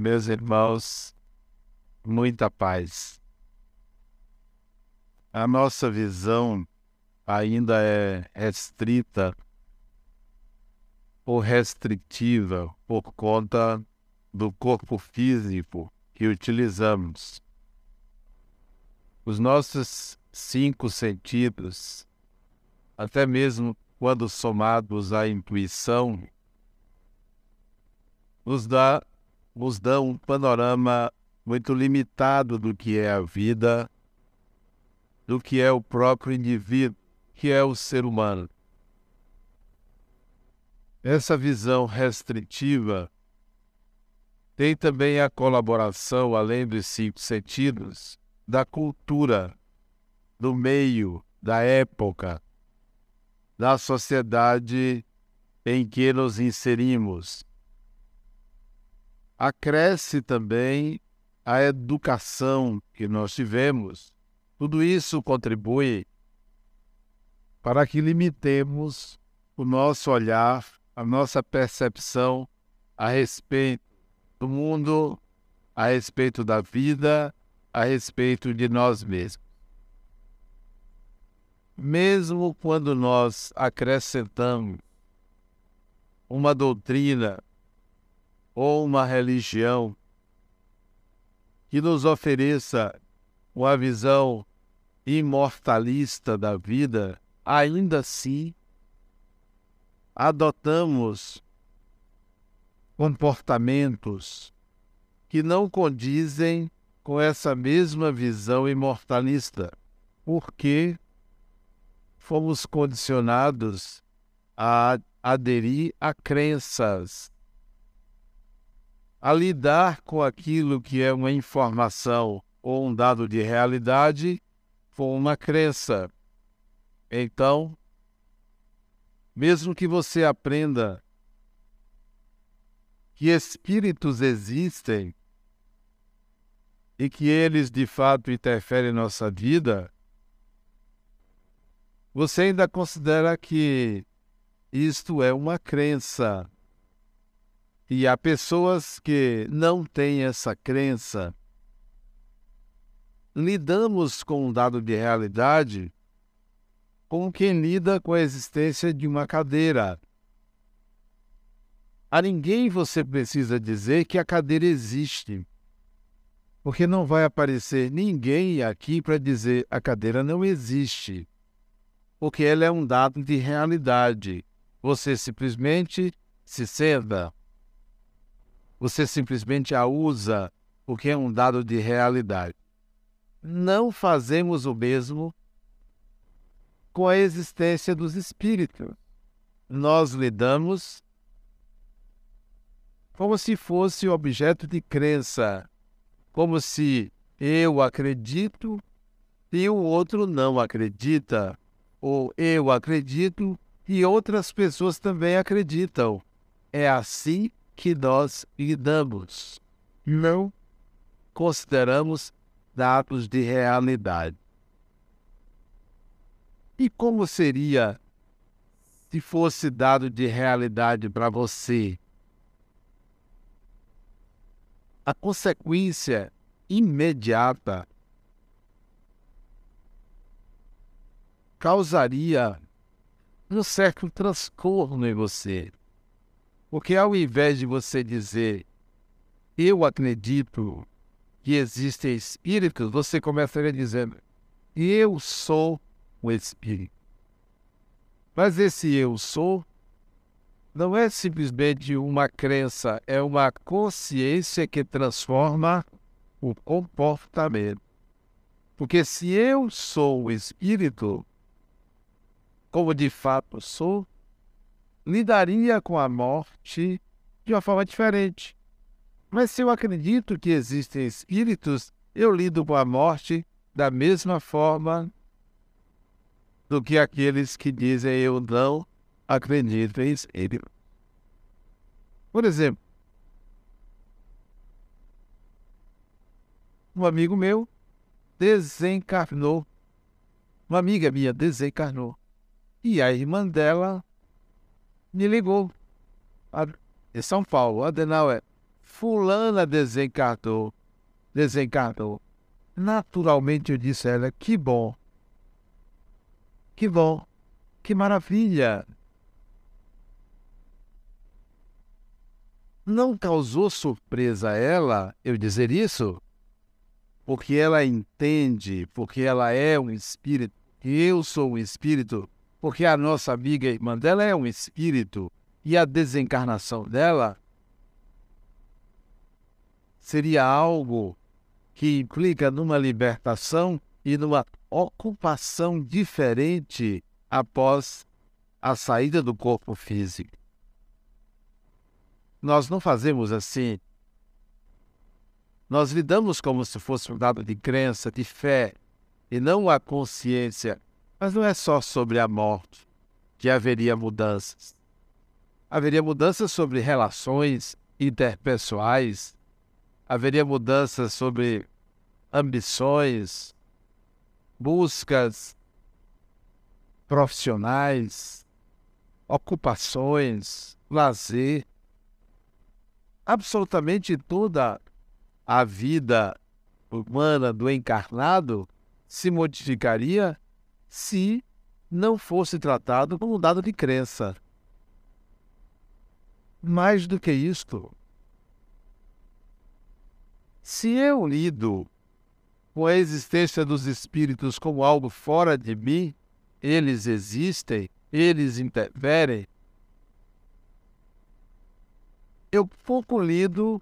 meus irmãos, muita paz. A nossa visão ainda é restrita ou restritiva por conta do corpo físico que utilizamos. Os nossos cinco sentidos, até mesmo quando somados à intuição, nos dá nos dão um panorama muito limitado do que é a vida, do que é o próprio indivíduo, que é o ser humano. Essa visão restritiva tem também a colaboração, além dos cinco sentidos, da cultura, do meio, da época, da sociedade em que nos inserimos acresce também a educação que nós tivemos. Tudo isso contribui para que limitemos o nosso olhar, a nossa percepção a respeito do mundo, a respeito da vida, a respeito de nós mesmos. Mesmo quando nós acrescentamos uma doutrina ou uma religião que nos ofereça uma visão imortalista da vida, ainda assim adotamos comportamentos que não condizem com essa mesma visão imortalista, porque fomos condicionados a aderir a crenças a lidar com aquilo que é uma informação ou um dado de realidade com uma crença. Então, mesmo que você aprenda que espíritos existem e que eles de fato interferem em nossa vida, você ainda considera que isto é uma crença e há pessoas que não têm essa crença. Lidamos com um dado de realidade como quem lida com a existência de uma cadeira. A ninguém você precisa dizer que a cadeira existe, porque não vai aparecer ninguém aqui para dizer a cadeira não existe, porque ela é um dado de realidade. Você simplesmente se senta, você simplesmente a usa porque é um dado de realidade. Não fazemos o mesmo com a existência dos espíritos. Nós lidamos como se fosse objeto de crença, como se eu acredito e o outro não acredita, ou eu acredito e outras pessoas também acreditam. É assim que nós lidamos. Não consideramos dados de realidade. E como seria se fosse dado de realidade para você? A consequência imediata causaria um certo transtorno em você. Porque ao invés de você dizer eu acredito que existem espíritos, você começaria dizendo eu sou o espírito. Mas esse eu sou não é simplesmente uma crença, é uma consciência que transforma o comportamento. Porque se eu sou o espírito, como de fato sou, lidaria com a morte de uma forma diferente. Mas se eu acredito que existem espíritos, eu lido com a morte da mesma forma do que aqueles que dizem eu não acredito em espírito. Por exemplo, um amigo meu desencarnou. Uma amiga minha desencarnou. E a irmã dela me ligou. Em São Paulo, Adenauer, Fulana desencarnou. Desencarnou. Naturalmente eu disse a ela: que bom. Que bom. Que maravilha. Não causou surpresa a ela eu dizer isso? Porque ela entende, porque ela é um espírito, eu sou um espírito, porque a nossa amiga irmã dela é um espírito, e a desencarnação dela seria algo que implica numa libertação e numa ocupação diferente após a saída do corpo físico. Nós não fazemos assim. Nós lidamos como se fosse um dado de crença, de fé, e não a consciência. Mas não é só sobre a morte que haveria mudanças. Haveria mudanças sobre relações interpessoais, haveria mudanças sobre ambições, buscas profissionais, ocupações, lazer. Absolutamente toda a vida humana do encarnado se modificaria se não fosse tratado como um dado de crença. Mais do que isto, se eu lido com a existência dos espíritos como algo fora de mim, eles existem, eles interferem, eu pouco lido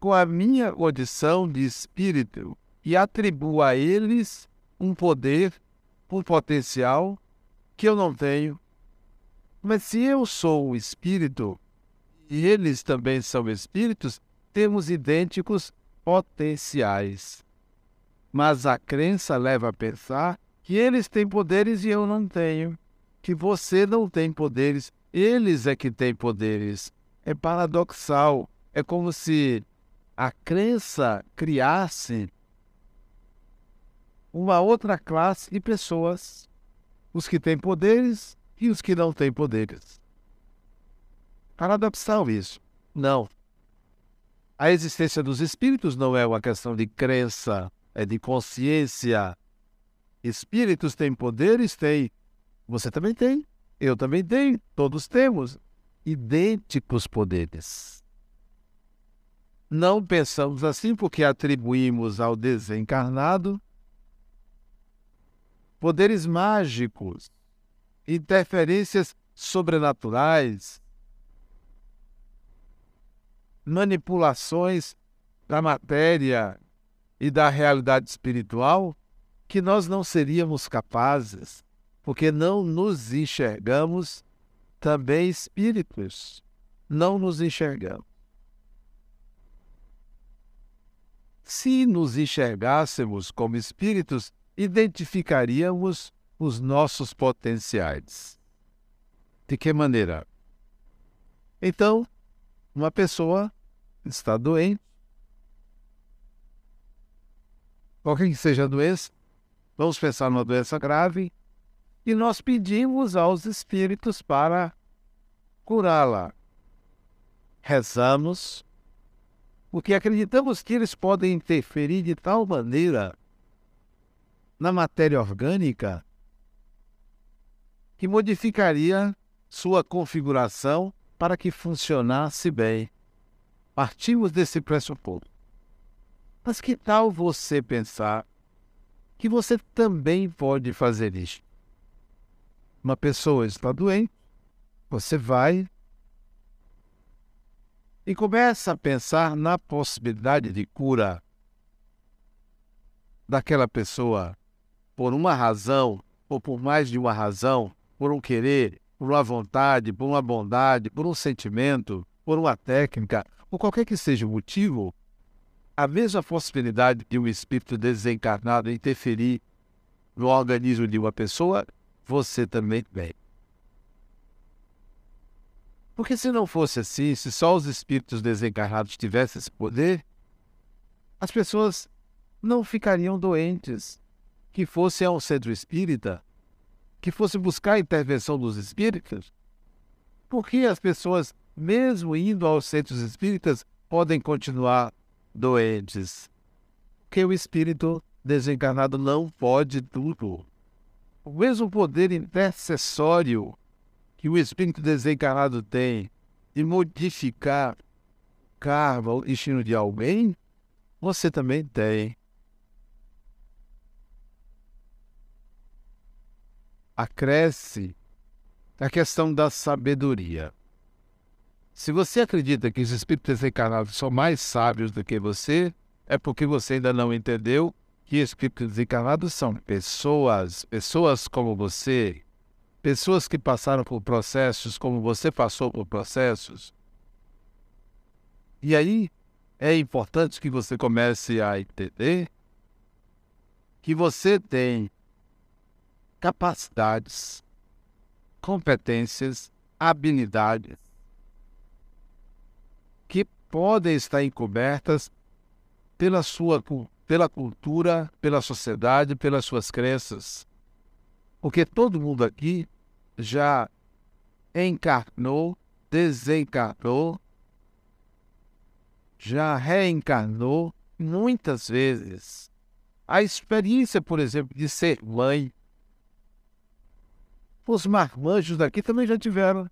com a minha condição de espírito e atribuo a eles um poder, um potencial que eu não tenho. Mas se eu sou um espírito e eles também são espíritos, temos idênticos potenciais. Mas a crença leva a pensar que eles têm poderes e eu não tenho, que você não tem poderes, eles é que têm poderes. É paradoxal. É como se a crença criasse uma outra classe de pessoas, os que têm poderes e os que não têm poderes. Paradoxal isso. Não. A existência dos espíritos não é uma questão de crença, é de consciência. Espíritos têm poderes? Tem. Você também tem. Eu também tenho. Todos temos idênticos poderes. Não pensamos assim porque atribuímos ao desencarnado poderes mágicos, interferências sobrenaturais, manipulações da matéria e da realidade espiritual que nós não seríamos capazes, porque não nos enxergamos também espíritos. Não nos enxergamos. Se nos enxergássemos como espíritos, identificaríamos os nossos potenciais. De que maneira? Então, uma pessoa está doente, qualquer que seja a doença, vamos pensar numa doença grave, e nós pedimos aos espíritos para curá-la. Rezamos, porque acreditamos que eles podem interferir de tal maneira na matéria orgânica que modificaria sua configuração para que funcionasse bem. Partimos desse pressuposto. Mas que tal você pensar que você também pode fazer isso? Uma pessoa está doente, você vai e começa a pensar na possibilidade de cura daquela pessoa por uma razão ou por mais de uma razão, por um querer, por uma vontade, por uma bondade, por um sentimento, por uma técnica, por qualquer que seja o motivo, a mesma possibilidade de um espírito desencarnado interferir no organismo de uma pessoa, você também tem. Porque se não fosse assim, se só os espíritos desencarnados tivessem esse poder, as pessoas não ficariam doentes. Que fosse ao centro espírita, que fosse buscar a intervenção dos espíritos, porque as pessoas, mesmo indo aos centros espíritas, podem continuar doentes. Porque o espírito desencarnado não pode tudo. O mesmo poder intercessório que o espírito desencarnado tem de modificar o karma, o destino de alguém, você também tem. Acresce a questão da sabedoria. Se você acredita que os espíritos desencarnados são mais sábios do que você, é porque você ainda não entendeu que espíritos desencarnados são pessoas, pessoas como você, pessoas que passaram por processos como você passou por processos. E aí é importante que você comece a entender que você tem capacidades, competências, habilidades que podem estar encobertas pela sua pela cultura, pela sociedade, pelas suas crenças. Porque todo mundo aqui já encarnou, desencarnou, já reencarnou muitas vezes. A experiência, por exemplo, de ser mãe. Os marmanjos daqui também já tiveram.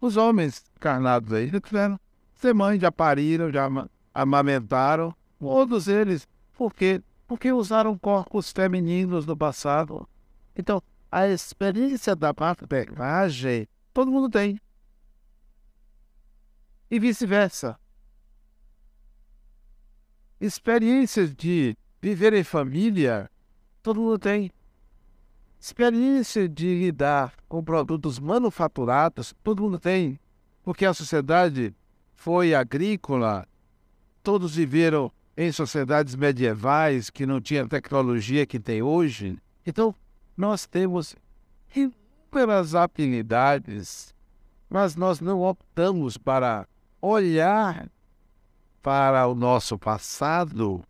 Os homens encarnados aí já tiveram. Ser mãe, já pariram, já amamentaram. Todos eles. Por quê? Porque usaram corpos femininos no passado. Então, a experiência da paternagem, todo mundo tem. E vice-versa. Experiências de viver em família, todo mundo tem. Experiência de lidar com produtos manufaturados, todo mundo tem. Porque a sociedade foi agrícola, todos viveram em sociedades medievais que não tinham tecnologia que tem hoje. Então, nós temos inúmeras habilidades, mas nós não optamos para olhar para o nosso passado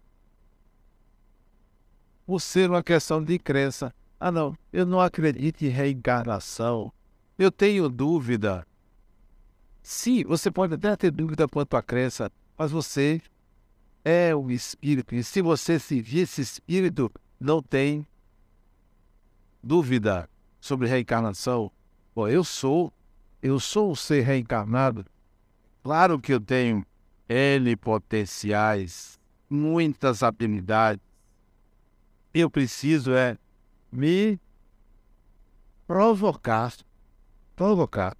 por ser uma questão de crença. Ah, não, eu não acredito em reencarnação. Eu tenho dúvida. Sim, você pode até ter dúvida quanto à crença, mas você é o espírito. E se você seguir esse espírito, não tem dúvida sobre reencarnação. Bom, eu sou, eu sou um ser reencarnado. Claro que eu tenho N potenciais, muitas habilidades. Eu preciso é me provocar. Provocar.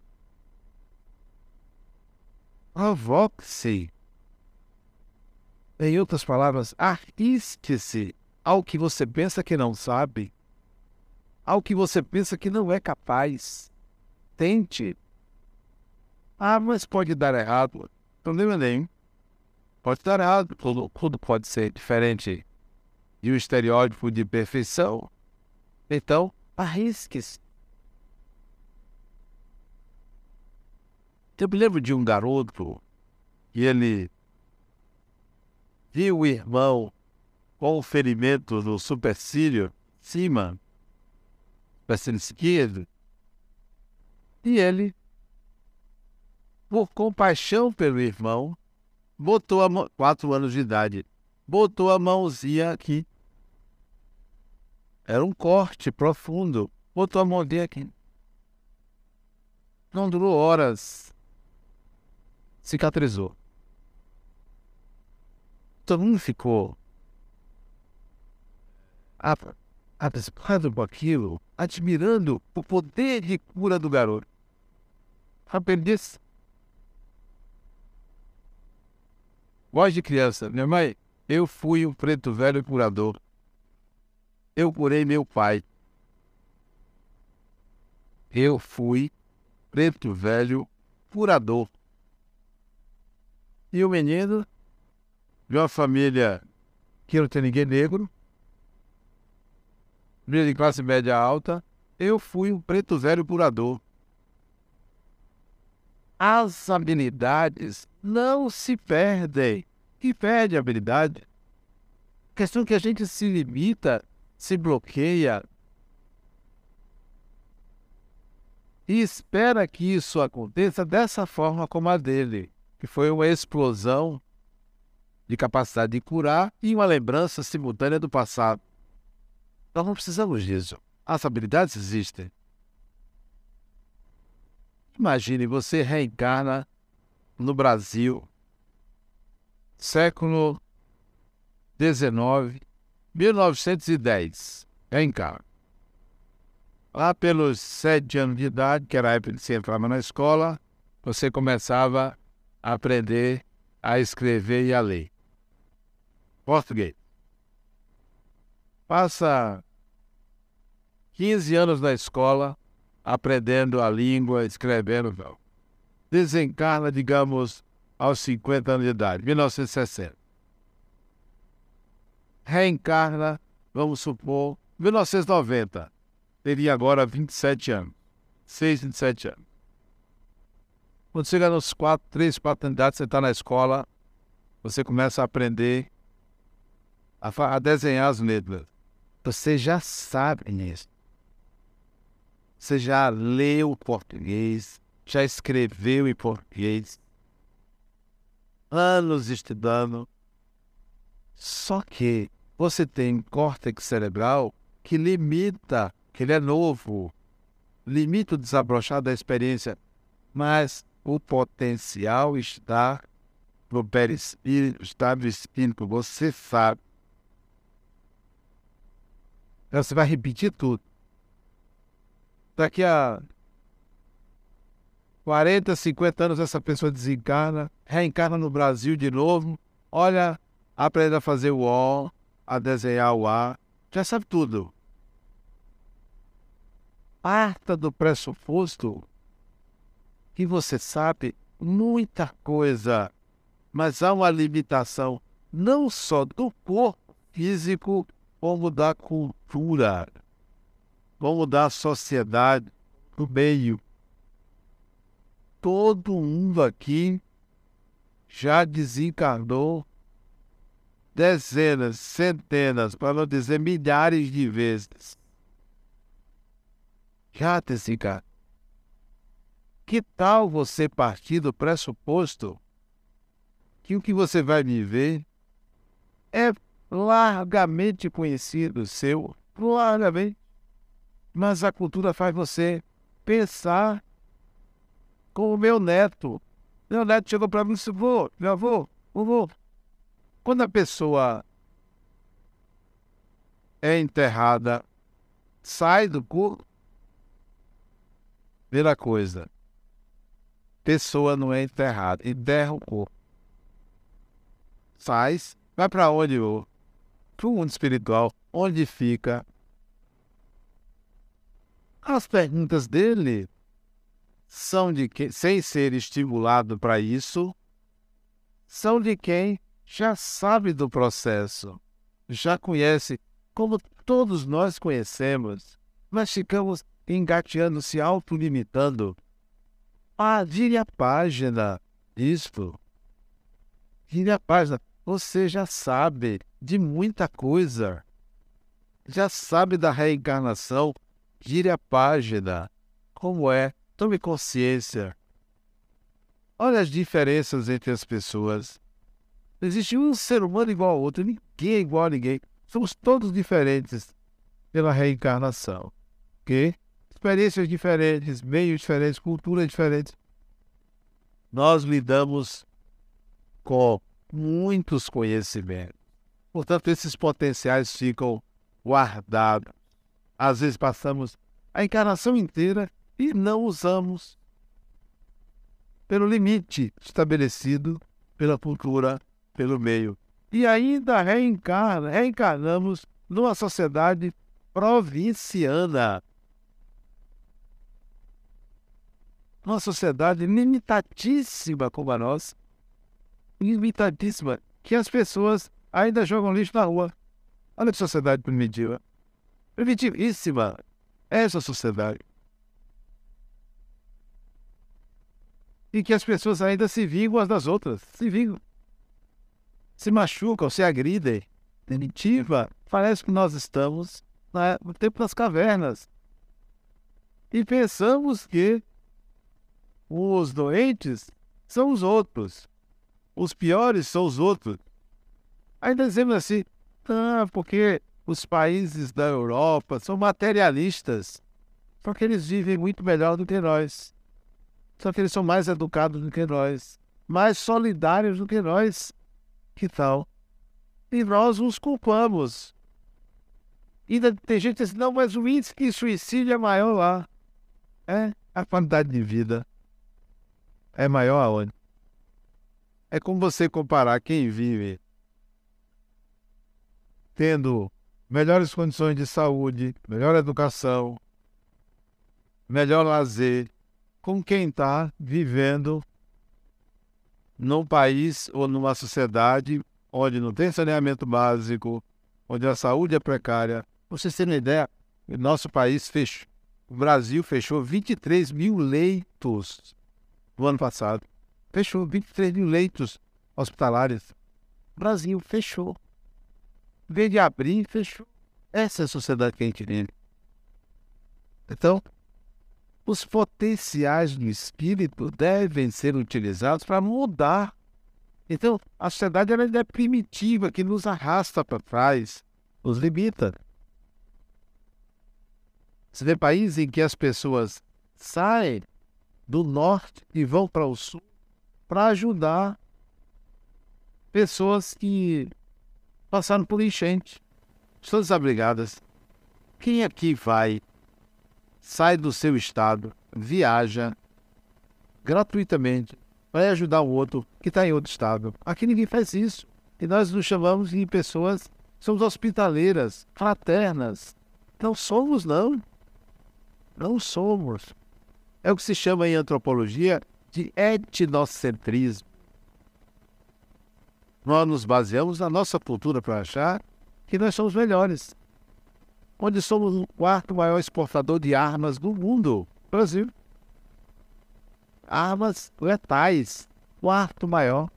Provoque-se. Em outras palavras, arrisque-se ao que você pensa que não sabe, ao que você pensa que não é capaz. Tente. Ah, mas pode dar errado. Problema nenhum. Pode dar errado. Tudo, tudo pode ser diferente de um estereótipo de perfeição. Então, arrisque-se. Eu me lembro de um garoto e ele viu o irmão com o ferimento no supercílio, cima, supercílio esquerdo, e ele, por compaixão pelo irmão, botou a mão, quatro anos de idade, botou a mãozinha aqui. Era um corte profundo. Botou a mãozinha aqui. Não durou horas. Cicatrizou todo mundo ficou abismado com aquilo, admirando o poder de cura do garoto. Aprendiz. Voz de criança. Minha mãe, eu fui um preto velho curador. Eu curei meu pai. Eu fui preto velho curador. E o menino de uma família que não tem ninguém negro, de classe média alta, eu fui um preto velho curador. As habilidades não se perdem. Que perde a habilidade? A questão é que a gente se limita, se bloqueia e espera que isso aconteça dessa forma como a dele. que foi uma explosão de capacidade de curar e uma lembrança simultânea do passado. Nós não precisamos disso. As habilidades existem. Imagine você reencarna no Brasil, século XIX, 1910. Reencarna. Lá pelos sete anos de idade, que era a época que você entrava na escola, você começava a aprender a escrever e a ler. Português. Passa 15 anos na escola, aprendendo a língua, escrevendo. Desencarna, digamos, aos 50 anos de idade, 1960. Reencarna, vamos supor, 1990 teria agora 27 anos. 6, 27 anos. Quando chega nos 4, 3, 4 anos de idade, você está na escola, você começa a aprender a, a desenhar as letras. Você já sabe isso. Você já leu português, já escreveu em português, anos estudando. Só que você tem córtex cerebral que limita que ele é novo, limita o desabrochar da experiência, mas o potencial está no perispírito, está no espírito, você sabe. Então você vai repetir tudo. Daqui a 40, 50 anos essa pessoa desencarna, reencarna no Brasil de novo, olha, aprende a fazer o O, a desenhar o A, já sabe tudo parta do pressuposto que você sabe muita coisa, mas há uma limitação não só do corpo físico, como da cultura, como da sociedade, do meio. Todo mundo aqui já desencarnou dezenas, centenas, para não dizer milhares de vezes. Jatesica, que tal você partir do pressuposto que o que você vai viver é largamente conhecido seu, largamente, mas a cultura faz você pensar como meu neto. Meu neto chegou para mim e disse, vô, meu avô, vô, quando a pessoa é enterrada, sai do corpo, Primeira coisa, pessoa não é enterrada, enterra o corpo. Faz, vai para onde? Para o mundo espiritual, onde fica. As perguntas dele são de quem, sem ser estimulado para isso, são de quem já sabe do processo, já conhece, como todos nós conhecemos, mas ficamos engateando, se autolimitando. Ah, vire a página disto. Vire a página. Você já sabe de muita coisa. Já sabe da reencarnação. Vire a página. Como é? Tome consciência. Olha as diferenças entre as pessoas. Não existe um ser humano igual ao outro. Ninguém é igual a ninguém. Somos todos diferentes pela reencarnação. Ok? experiências diferentes, meios diferentes, culturas diferentes. Nós lidamos com muitos conhecimentos. Portanto, esses potenciais ficam guardados. Às vezes passamos a encarnação inteira e não usamos pelo limite estabelecido pela cultura, pelo meio. E ainda reencarna, reencarnamos numa sociedade provinciana. uma sociedade limitadíssima como a nossa, limitadíssima, que as pessoas ainda jogam lixo na rua. Olha que sociedade primitiva. Primitivíssima. Essa sociedade. E que as pessoas ainda se vingam umas das outras. Se vingam. Se machucam, se agridem. Primitiva. Parece que nós estamos no tempo das cavernas. E pensamos que os doentes são os outros. Os piores são os outros. Ainda dizemos assim, ah, porque os países da Europa são materialistas. Só que eles vivem muito melhor do que nós. Só que eles são mais educados do que nós, mais solidários do que nós. Que tal? E nós os culpamos. Ainda tem gente que diz, não, mas o índice de suicídio é maior lá. É, a quantidade de vida é maior aonde? É como você comparar quem vive tendo melhores condições de saúde, melhor educação, melhor lazer, com quem está vivendo num país ou numa sociedade onde não tem saneamento básico, onde a saúde é precária. Você tem uma ideia? Nosso país fechou, o Brasil fechou 23 mil leitos no ano passado. Fechou 23 mil leitos hospitalares. O Brasil fechou. Vez de abrir, fechou. Essa é a sociedade que a gente vive. Então, os potenciais do espírito devem ser utilizados para mudar. Então, a sociedade ela é primitiva, que nos arrasta para trás, nos limita. Você vê países em que as pessoas saem do norte e vão para o sul para ajudar pessoas que passaram por enchente, pessoas desabrigadas. Quem aqui vai, sai do seu estado, viaja gratuitamente, vai ajudar o outro que está em outro estado? Aqui ninguém faz isso. E nós nos chamamos de pessoas, somos hospitaleiras, fraternas. Não somos, não. Não somos. É o que se chama em antropologia de etnocentrismo. Nós nos baseamos na nossa cultura para achar que nós somos melhores. Onde somos o quarto maior exportador de armas do mundo, Brasil. Armas letais, quarto maior.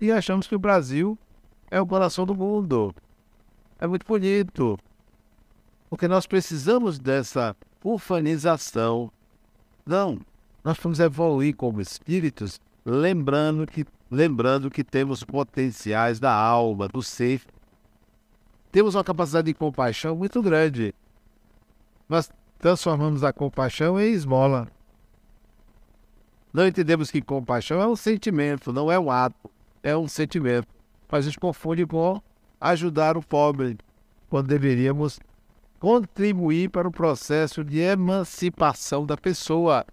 E achamos que o Brasil é o coração do mundo. É muito bonito. Porque nós precisamos dessa ufanização não, nós vamos evoluir como espíritos, lembrando que, lembrando que temos potenciais da alma, do ser. Temos uma capacidade de compaixão muito grande. Nós transformamos a compaixão em esmola. Não entendemos que compaixão é um sentimento, não é um ato, é um sentimento. Mas a gente confunde com ajudar o pobre, quando deveríamos contribuir para o processo de emancipação da pessoa,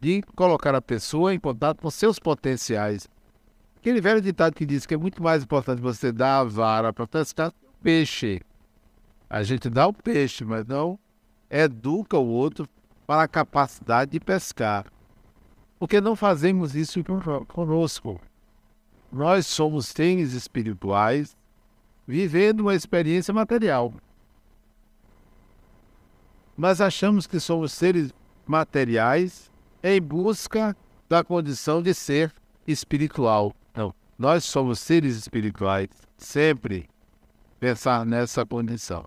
de colocar a pessoa em contato com seus potenciais. Aquele velho ditado que diz que é muito mais importante você dar a vara para pescar o peixe. A gente dá o peixe, mas não educa o outro para a capacidade de pescar. Porque não fazemos isso conosco. Nós somos seres espirituais vivendo uma experiência material mas achamos que somos seres materiais em busca da condição de ser espiritual. Não, nós somos seres espirituais, sempre pensar nessa condição.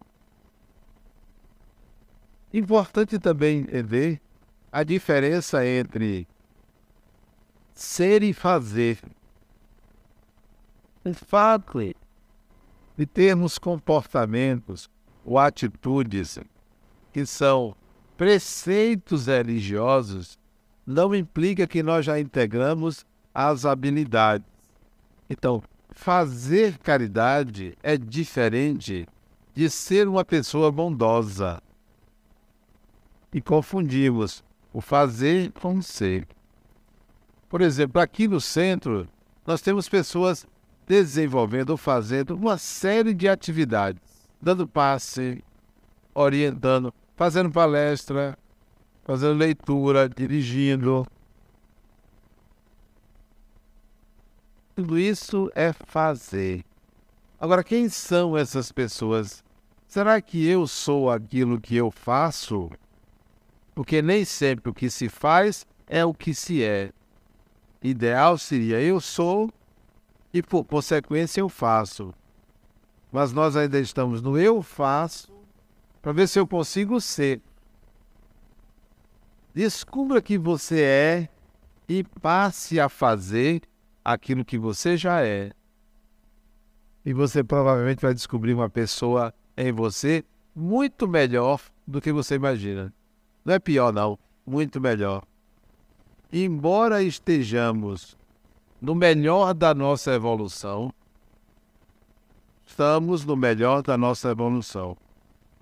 Importante também entender a diferença entre ser e fazer. De fato, de termos comportamentos ou atitudes que são preceitos religiosos, não implica que nós já integramos as habilidades. Então, fazer caridade é diferente de ser uma pessoa bondosa. E confundimos o fazer com o ser. Por exemplo, aqui no centro, nós temos pessoas desenvolvendo ou fazendo uma série de atividades, dando passe, orientando fazendo palestra, fazendo leitura, dirigindo. Tudo isso é fazer. Agora, quem são essas pessoas? Será que eu sou aquilo que eu faço? Porque nem sempre o que se faz é o que se é. Ideal seria eu sou e por consequência eu faço. Mas nós ainda estamos no eu faço para ver se eu consigo ser. Descubra que você é e passe a fazer aquilo que você já é. E você provavelmente vai descobrir uma pessoa em você muito melhor do que você imagina. Não é pior, não. Muito melhor. Embora estejamos no melhor da nossa evolução, estamos no melhor da nossa evolução,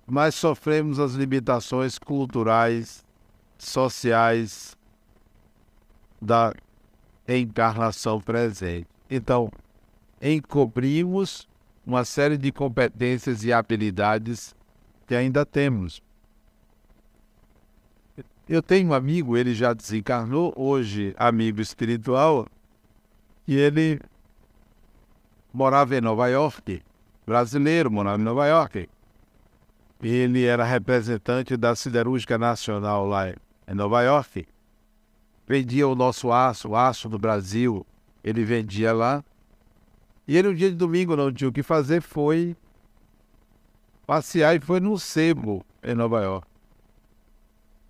mas sofremos as limitações culturais, sociais da encarnação presente. Então, encobrimos uma série de competências e habilidades que ainda temos. Eu tenho um amigo, ele já desencarnou, hoje amigo espiritual, e ele morava em Nova York, brasileiro, morava em Nova York. Ele era representante da Siderúrgica Nacional lá em Nova York. Vendia o nosso aço, o aço do Brasil, ele vendia lá. E ele, um dia de domingo, não tinha o que fazer, foi passear e foi no sebo em Nova York.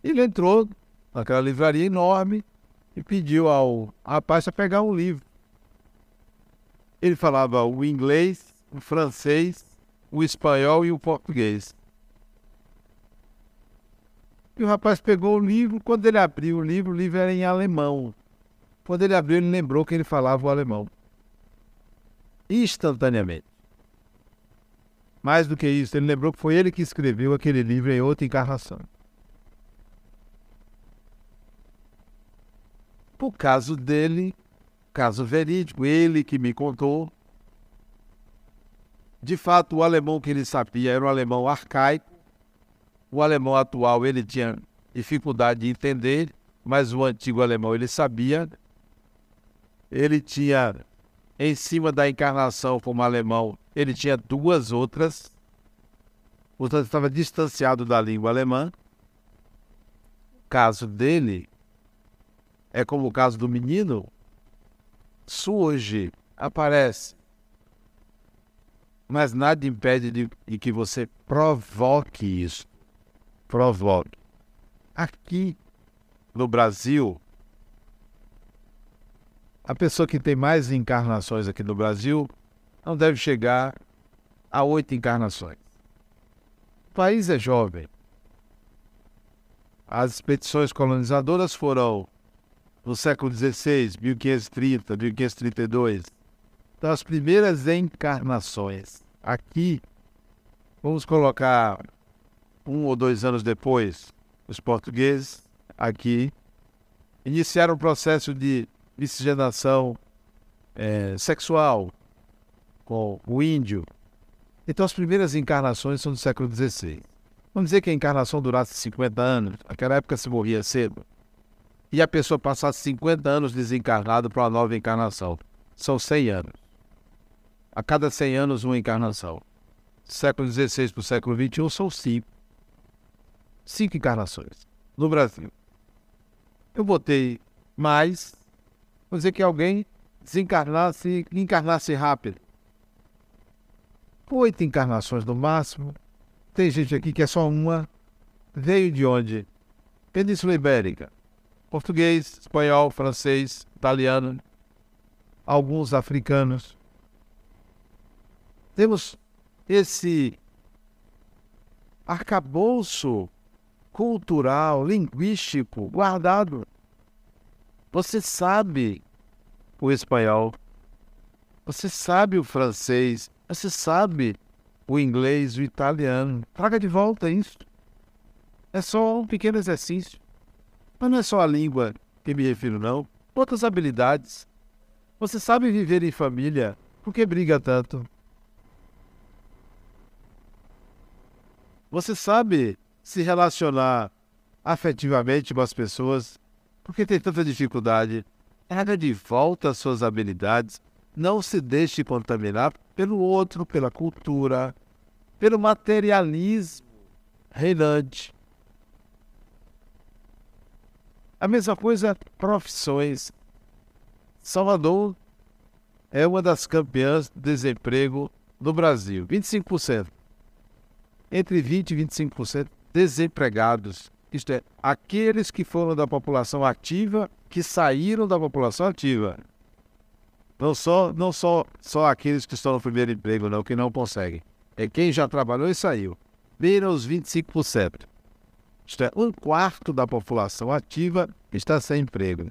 Ele entrou naquela livraria enorme e pediu ao rapaz para pegar um livro. Ele falava o inglês, o francês, o espanhol e o português. E o rapaz pegou o livro, quando ele abriu o livro, o livro era em alemão. Quando ele abriu, ele lembrou que ele falava o alemão instantaneamente. Mais do que isso, ele lembrou que foi ele que escreveu aquele livro em outra encarnação. Por caso dele, caso verídico, ele que me contou. De fato, o alemão que ele sabia era um alemão arcaico. O alemão atual ele tinha dificuldade de entender, mas o antigo alemão ele sabia. Ele tinha em cima da encarnação como alemão, ele tinha duas outras. Portanto, estava distanciado da língua alemã. O caso dele é como o caso do menino. Surge, aparece. Mas nada impede de, de que você provoque isso. Provoque. Aqui no Brasil, a pessoa que tem mais encarnações aqui no Brasil não deve chegar a oito encarnações. O país é jovem. As expedições colonizadoras foram no século XVI, 1530, 1532. Então, as primeiras encarnações aqui, vamos colocar um ou dois anos depois, os portugueses aqui iniciaram o processo de miscigenação é, sexual com o índio. Então, as primeiras encarnações são do século XVI. Vamos dizer que a encarnação durasse 50 anos, naquela época se morria cedo, e a pessoa passasse 50 anos desencarnada para uma nova encarnação. São 100 anos. A cada 100 anos, uma encarnação. Século XVI para o século XXI são cinco. Cinco encarnações no Brasil. Eu botei mais Vamos dizer que alguém desencarnasse, encarnasse rápido. Oito encarnações no máximo. Tem gente aqui que é só uma. Veio de onde? Península Ibérica. Português, espanhol, francês, italiano, alguns africanos. Temos esse arcabouço cultural, linguístico guardado você sabe o espanhol, você sabe o francês, você sabe o inglês, o italiano. Traga de volta isso. É só um pequeno exercício. Mas não é só a língua que me refiro, não. Outras habilidades. Você sabe viver em família. Por que briga tanto? Você sabe se relacionar afetivamente com as pessoas por que tem tanta dificuldade? Traga de volta as suas habilidades. Não se deixe contaminar pelo outro, pela cultura, pelo materialismo reinante. A mesma coisa, profissões. Salvador é uma das campeãs de desemprego no Brasil, 25%. Entre 20 e 25% desempregados. Isto é, aqueles que foram da população ativa, que saíram da população ativa. Não só, não só, só aqueles que estão no primeiro emprego, não, que não conseguem. É quem já trabalhou e saiu. Vira os 25%. Isto é, um quarto da população ativa está sem emprego.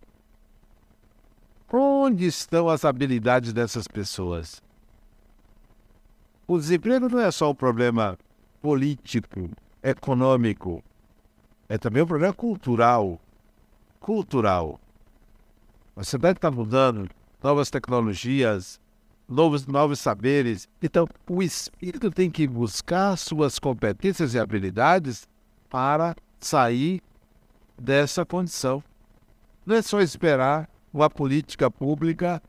Onde estão as habilidades dessas pessoas? O desemprego não é só um problema político, econômico, é também um problema cultural. Cultural. A sociedade está mudando, novas tecnologias, novos, novos saberes. Então, o espírito tem que buscar suas competências e habilidades para sair dessa condição. Não é só esperar uma política pública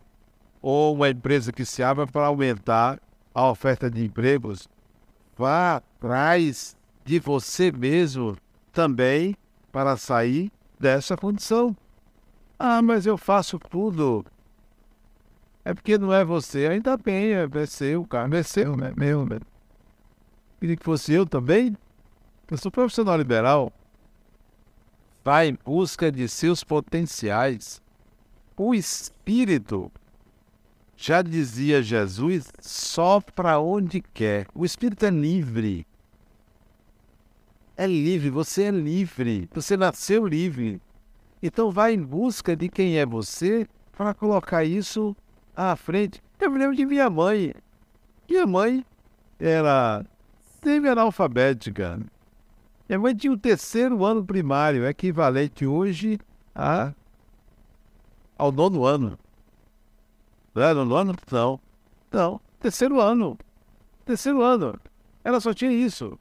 ou uma empresa que se abra para aumentar a oferta de empregos. Vá atrás de você mesmo também para sair dessa condição. Ah, mas eu faço tudo. É porque não é você, ainda bem, é, é seu, cara, é seu, né? Meu, né? Queria que fosse eu também. Eu sou profissional liberal. Vai em busca de seus potenciais. O espírito, já dizia Jesus, só para onde quer. O espírito é livre. É livre, você é livre. Você nasceu livre. Então vai em busca de quem é você para colocar isso à frente. Eu me lembro de minha mãe. Minha mãe era semi-analfabética. Minha mãe tinha o terceiro ano primário, equivalente hoje a, ao nono ano. Não era nono ano? Não. Não. Terceiro ano. Terceiro ano. Ela só tinha isso.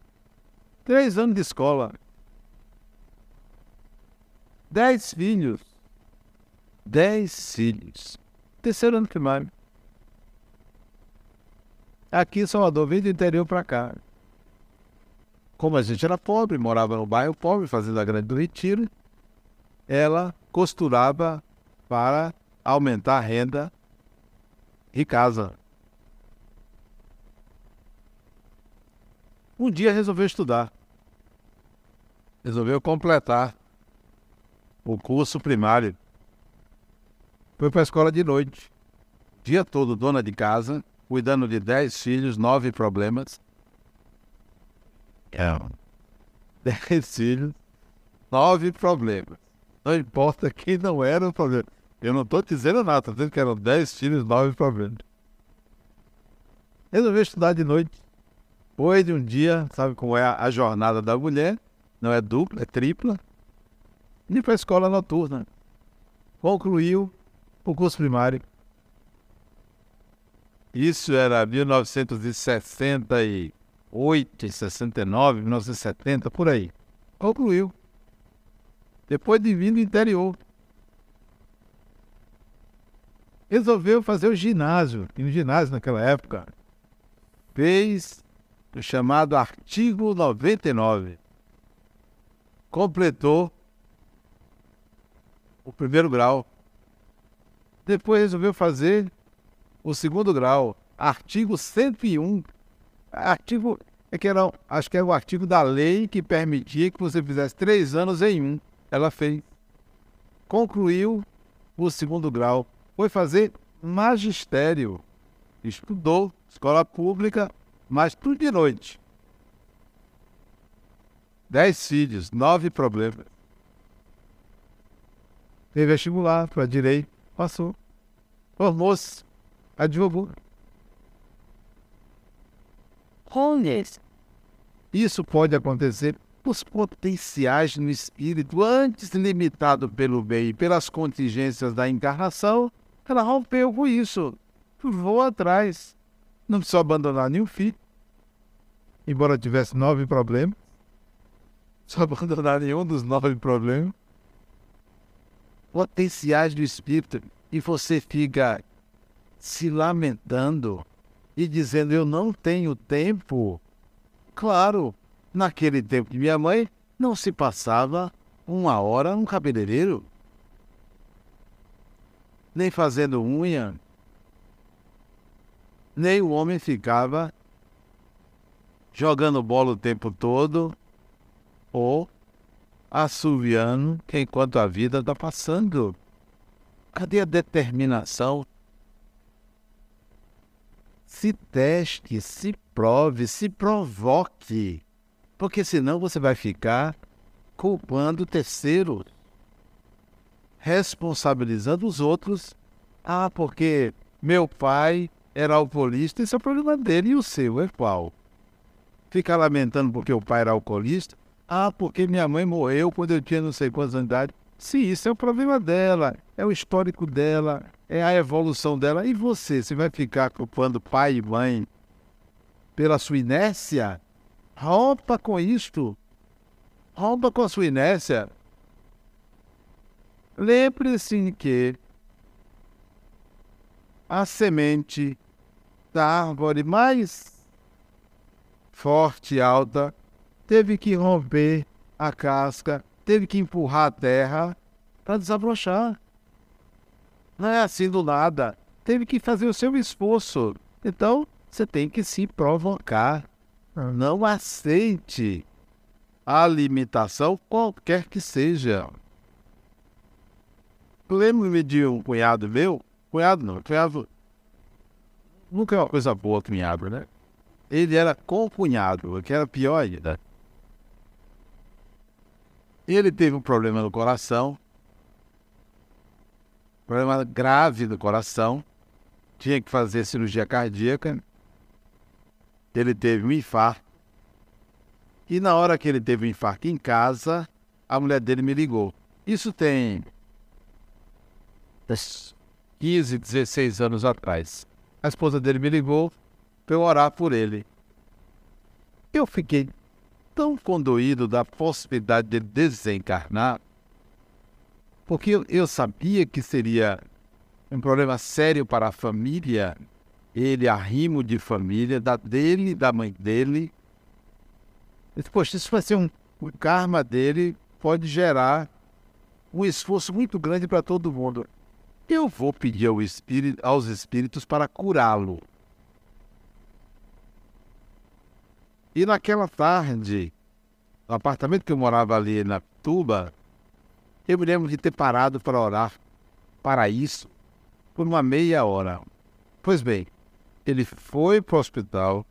Três anos de escola. Dez filhos. Dez filhos. Terceiro ano primário. Aqui em Salvador, veio do interior para cá. Como a gente era pobre, morava no bairro pobre, fazendo a Grande do Retiro, ela costurava para aumentar a renda e casa. Um dia resolveu estudar. Resolveu completar o curso primário. Foi para a escola de noite. Dia todo, dona de casa, cuidando de dez filhos, nove problemas. É. Dez filhos, nove problemas. Não importa quem não era o problema. Eu não estou dizendo nada, estou dizendo que eram dez filhos, nove problemas. Resolveu estudar de noite. Foi de um dia, sabe como é a jornada da mulher? Não é dupla, é tripla. E para a escola noturna. Concluiu o curso primário. Isso era 1968, 69, 1970, por aí. Concluiu. Depois de vir do interior. Resolveu fazer o ginásio. E no ginásio naquela época fez o chamado artigo 99. Completou o primeiro grau. Depois resolveu fazer o segundo grau, artigo 101. Artigo é que era, acho que era o artigo da lei que permitia que você fizesse três anos em um. Ela fez. Concluiu o segundo grau. Foi fazer magistério. Estudou, escola pública, mas tudo de noite. Dez filhos, nove problemas. Fez vestibular para direito, passou. Formou-se, advogou. Isso pode acontecer os potenciais no espírito, antes limitado pelo bem e pelas contingências da encarnação, ela rompeu com isso, voou atrás. Não precisou abandonar nenhum filho, embora tivesse nove problemas. Só abandonar nenhum dos nove problemas. Potenciais do espírito e você fica se lamentando e dizendo eu não tenho tempo. Claro, naquele tempo de minha mãe não se passava uma hora num cabeleireiro, nem fazendo unha, nem o homem ficava jogando bola o tempo todo ou assoviando enquanto a vida está passando. Cadê a determinação? se teste, se prove, se provoque, porque senão você vai ficar culpando terceiros, responsabilizando os outros. Ah, porque meu pai era alcoolista, esse é o problema dele e o seu é qual? Ficar lamentando porque o pai era alcoolista? Ah, porque minha mãe morreu quando eu tinha não sei quantas anos de idade. Isso é o problema dela, é o histórico dela, é a evolução dela. E você, você vai ficar culpando pai e mãe pela sua inércia? Rompa com isto. Rompa com a sua inércia. Lembre-se que a semente da árvore mais forte e alta teve que romper a casca, teve que empurrar a terra para desabrochar. Não é assim do nada. Teve que fazer o seu esforço. Então, você tem que se provocar. Não aceite a limitação, qualquer que seja. Lembro-me de um cunhado meu, cunhado não, cunhado nunca é uma coisa boa cunhado, né? Ele era concunhado, que era pior ainda. Ele teve um problema no coração, problema grave do coração, tinha que fazer cirurgia cardíaca. Ele teve um infarto. E na hora que ele teve um infarto em casa, a mulher dele me ligou. Isso tem 15, 16 anos atrás. A esposa dele me ligou para eu orar por ele. Eu fiquei tão condoído da possibilidade de desencarnar porque eu, sabia que seria um problema sério para a família, ele arrimo de família, da dele da mãe dele. Poxa, isso vai ser um. O karma dele pode gerar um esforço muito grande para todo mundo. Eu vou pedir ao espírito, aos espíritos para curá-lo. E naquela tarde, no apartamento que eu morava ali na Tuba, eu me lembro de ter parado para orar para isso por uma meia hora. Pois bem, ele foi para o hospital,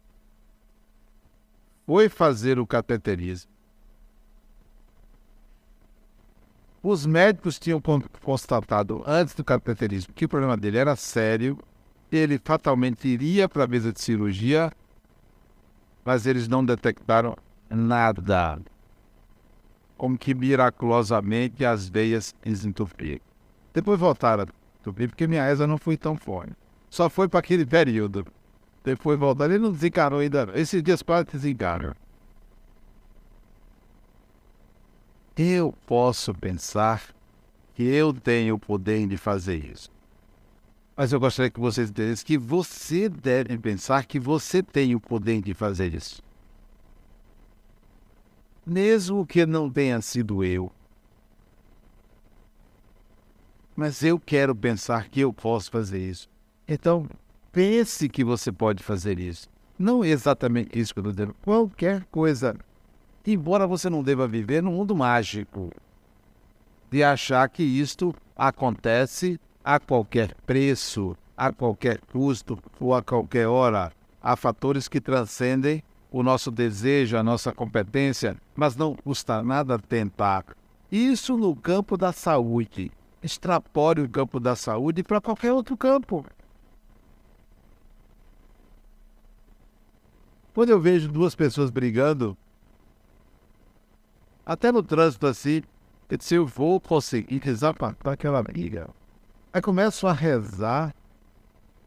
foi fazer o cateterismo. Os médicos tinham constatado antes do cateterismo que o problema dele era sério, ele fatalmente iria para a mesa de cirurgia, mas eles não detectaram nada como que miraculosamente as veias desentupiram. Depois voltaram a entupir, porque minha asa não foi tão forte. Só foi para aquele período. Depois voltaram, ele não desencarou ainda. Esses dias quase desencarnou. Eu posso pensar que eu tenho o poder de fazer isso. Mas eu gostaria que vocês entendessem que você deve pensar que você tem o poder de fazer isso mesmo que não tenha sido eu. Mas eu quero pensar que eu posso fazer isso. Então, pense que você pode fazer isso. Não exatamente isso que eu estou dizendo. Qualquer coisa. Embora você não deva viver num mundo mágico de achar que isto acontece a qualquer preço, a qualquer custo ou a qualquer hora. Há fatores que transcendem o nosso desejo, a nossa competência, mas não custa nada tentar. Isso no campo da saúde. Extrapole o campo da saúde para qualquer outro campo. Quando eu vejo duas pessoas brigando, até no trânsito assim, disse, eu vou conseguir desapatar aquela briga. Aí começo a rezar,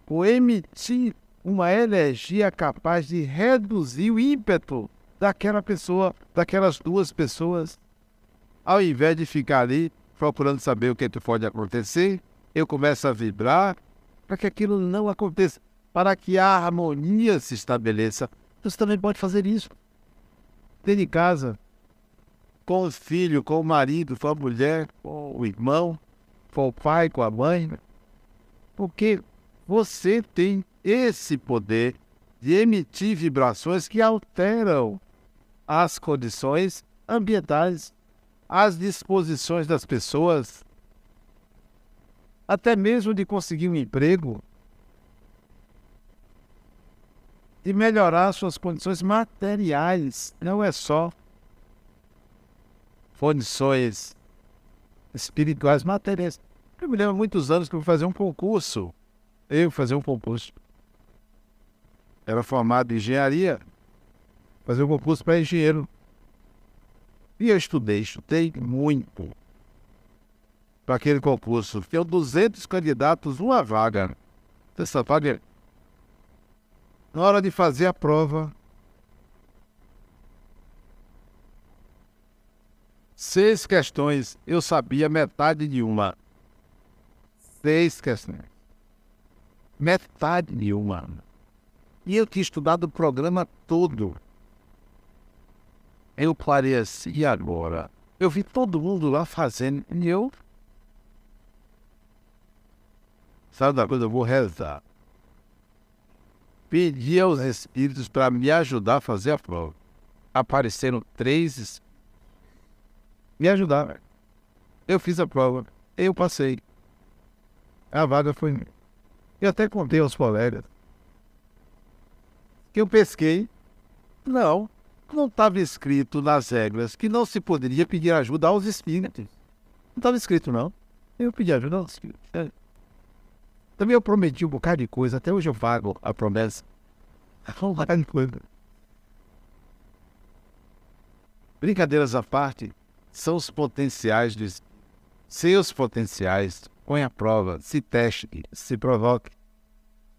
ou emitir uma energia capaz de reduzir o ímpeto daquela pessoa, daquelas duas pessoas. Ao invés de ficar ali procurando saber o que pode acontecer, eu começo a vibrar para que aquilo não aconteça, para que a harmonia se estabeleça. Você também pode fazer isso. Dentro de casa, com o filho, com o marido, com a mulher, com o irmão, com o pai, com a mãe. Porque você tem esse poder de emitir vibrações que alteram as condições ambientais, as disposições das pessoas, até mesmo de conseguir um emprego. de melhorar suas condições materiais, não é só condições espirituais materiais. Eu me lembro muitos anos que eu fui fazer um concurso. Eu fazer um concurso. Era formado em engenharia, fazer um concurso para engenheiro. E eu estudei, estudei muito para aquele concurso. Tinham 200 candidatos, uma vaga. Essa vaga. Na hora de fazer a prova, seis questões, eu sabia metade de uma. Seis questões. Metade de uma. E eu tinha estudado o programa todo. Eu parei assim, e agora? Eu vi todo mundo lá fazendo, e eu. Sabe da coisa? Eu vou rezar. Pedi aos espíritos para me ajudar a fazer a prova. Apareceram três espíritos. Me ajudaram. Eu fiz a prova. Eu passei. A vaga foi minha. Eu até contei aos colegas que eu pesquei. Não, não estava escrito nas regras que não se poderia pedir ajuda aos espíritos. Não estava escrito, não. Eu pedi ajuda aos espíritos. Também eu prometi um bocado de coisa, até hoje eu vago a promessa. Brincadeiras à parte, são os potenciais dos seus potenciais. Põe à prova, se teste, se provoque.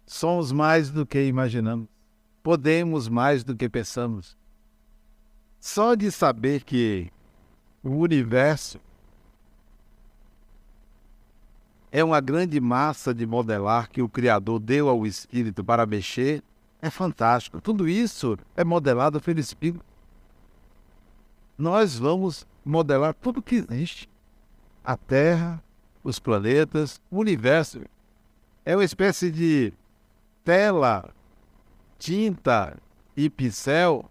Somos mais do que imaginamos. Podemos mais do que pensamos. Só de saber que o universo é uma grande massa de modelar que o Criador deu ao Espírito para mexer, é fantástico. Tudo isso é modelado pelo Espírito. Nós vamos modelar tudo que existe: a Terra, os planetas, o universo. É uma espécie de tela, tinta e pincel,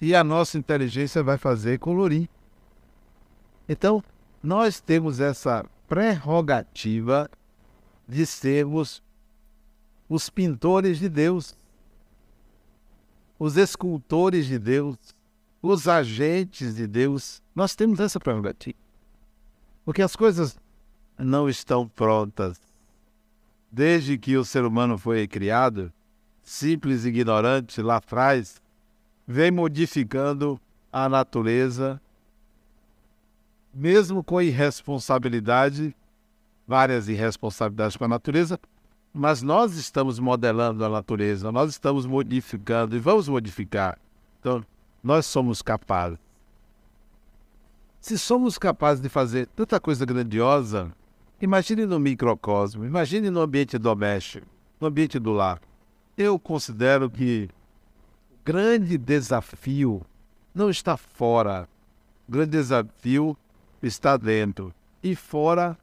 e a nossa inteligência vai fazer colorir. Então, nós temos essa prerrogativa de sermos os pintores de Deus, os escultores de Deus, os agentes de Deus. Nós temos essa prerrogativa. Porque as coisas não estão prontas. Desde que o ser humano foi criado, simples e ignorante lá atrás, vem modificando a natureza mesmo com irresponsabilidade, várias irresponsabilidades com a natureza, mas nós estamos modelando a natureza, nós estamos modificando e vamos modificar. Então, nós somos capazes. Se somos capazes de fazer tanta coisa grandiosa, imagine no microcosmo, imagine no ambiente doméstico, no ambiente do lar. Eu considero que o grande desafio não está fora. O grande desafio está dentro. E fora,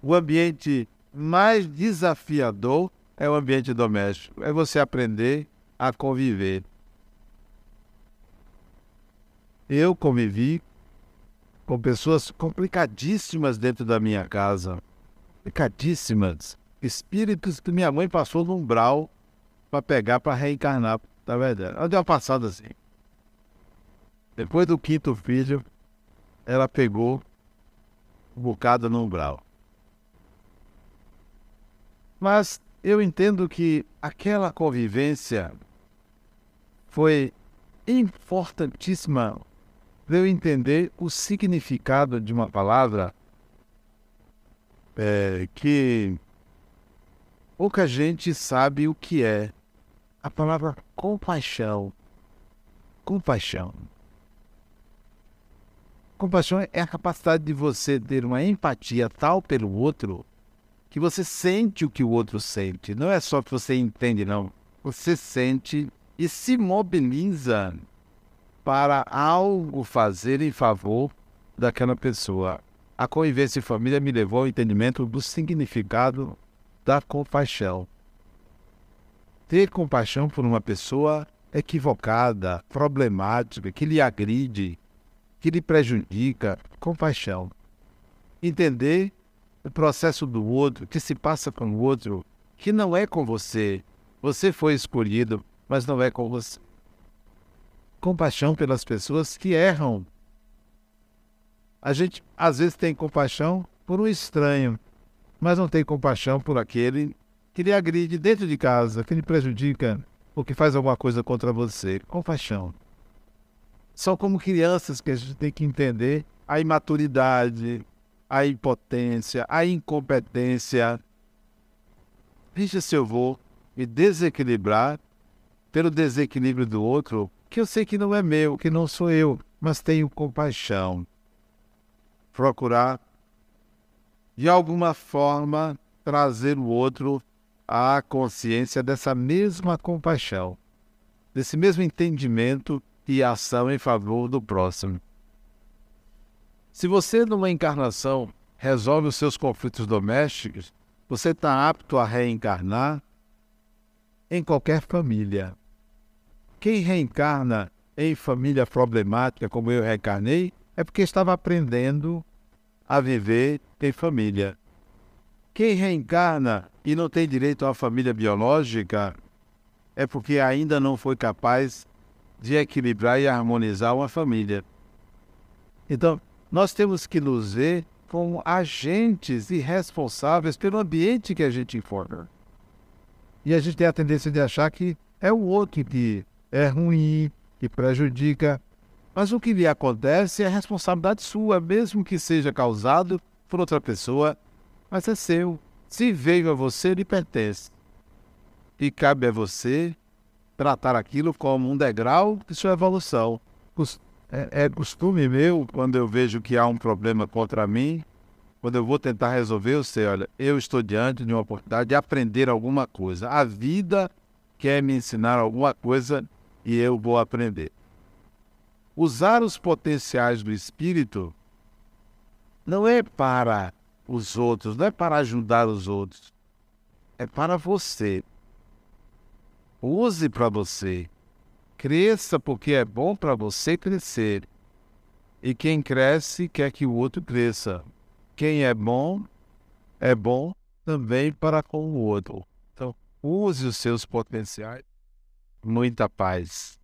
o ambiente mais desafiador é o ambiente doméstico. É você aprender a conviver. Eu convivi com pessoas complicadíssimas dentro da minha casa. Complicadíssimas. Espíritos que minha mãe passou no umbral para pegar para reencarnar. Tá verdade? Ela deu uma passada assim. Depois do quinto filho, ela pegou um bocado no umbral. Mas eu entendo que aquela convivência foi importantíssima para eu entender o significado de uma palavra é, que pouca gente sabe o que é. A palavra compaixão. Compaixão. Compaixão é a capacidade de você ter uma empatia tal pelo outro que você sente o que o outro sente. Não é só que você entende, não. Você sente e se mobiliza para algo fazer em favor daquela pessoa. A convivência em família me levou ao entendimento do significado da compaixão. Ter compaixão por uma pessoa equivocada, problemática, que lhe agride, que lhe prejudica, compaixão. Entender o processo do outro, que se passa com o outro, que não é com você. Você foi escolhido mas não é com você. Compaixão pelas pessoas que erram. A gente às vezes tem compaixão por um estranho, mas não tem compaixão por aquele que lhe agride dentro de casa, que lhe prejudica ou que faz alguma coisa contra você. Compaixão. São como crianças que a gente tem que entender a imaturidade, a impotência, a incompetência. Veja se eu vou me desequilibrar pelo desequilíbrio do outro, que eu sei que não é meu, que não sou eu, mas tenho compaixão. Procurar, de alguma forma, trazer o outro à consciência dessa mesma compaixão, desse mesmo entendimento e ação em favor do próximo. Se você, numa encarnação, resolve os seus conflitos domésticos, você está apto a reencarnar em qualquer família. Quem reencarna em família problemática, como eu reencarnei, é porque estava aprendendo a viver em família. Quem reencarna e não tem direito à família biológica é porque ainda não foi capaz de equilibrar e harmonizar uma família. Então, nós temos que nos ver como agentes e responsáveis pelo ambiente que a gente informa. E a gente tem a tendência de achar que é o outro que é ruim, que prejudica. Mas o que lhe acontece é responsabilidade sua, mesmo que seja causado por outra pessoa, mas é seu. Se veio a você, lhe pertence. E cabe a você tratar aquilo como um degrau de sua evolução. É, é costume meu, quando eu vejo que há um problema contra mim, quando eu vou tentar resolver, eu sei, olha, eu estou diante de uma oportunidade de aprender alguma coisa. A vida quer me ensinar alguma coisa e eu vou aprender. Usar os potenciais do espírito não é para os outros, não é para ajudar os outros. É para você. Use para você. Cresça porque é bom para você crescer. E quem cresce quer que o outro cresça. Quem é bom, é bom também para com o outro. Então, use os seus potenciais. Muita paz.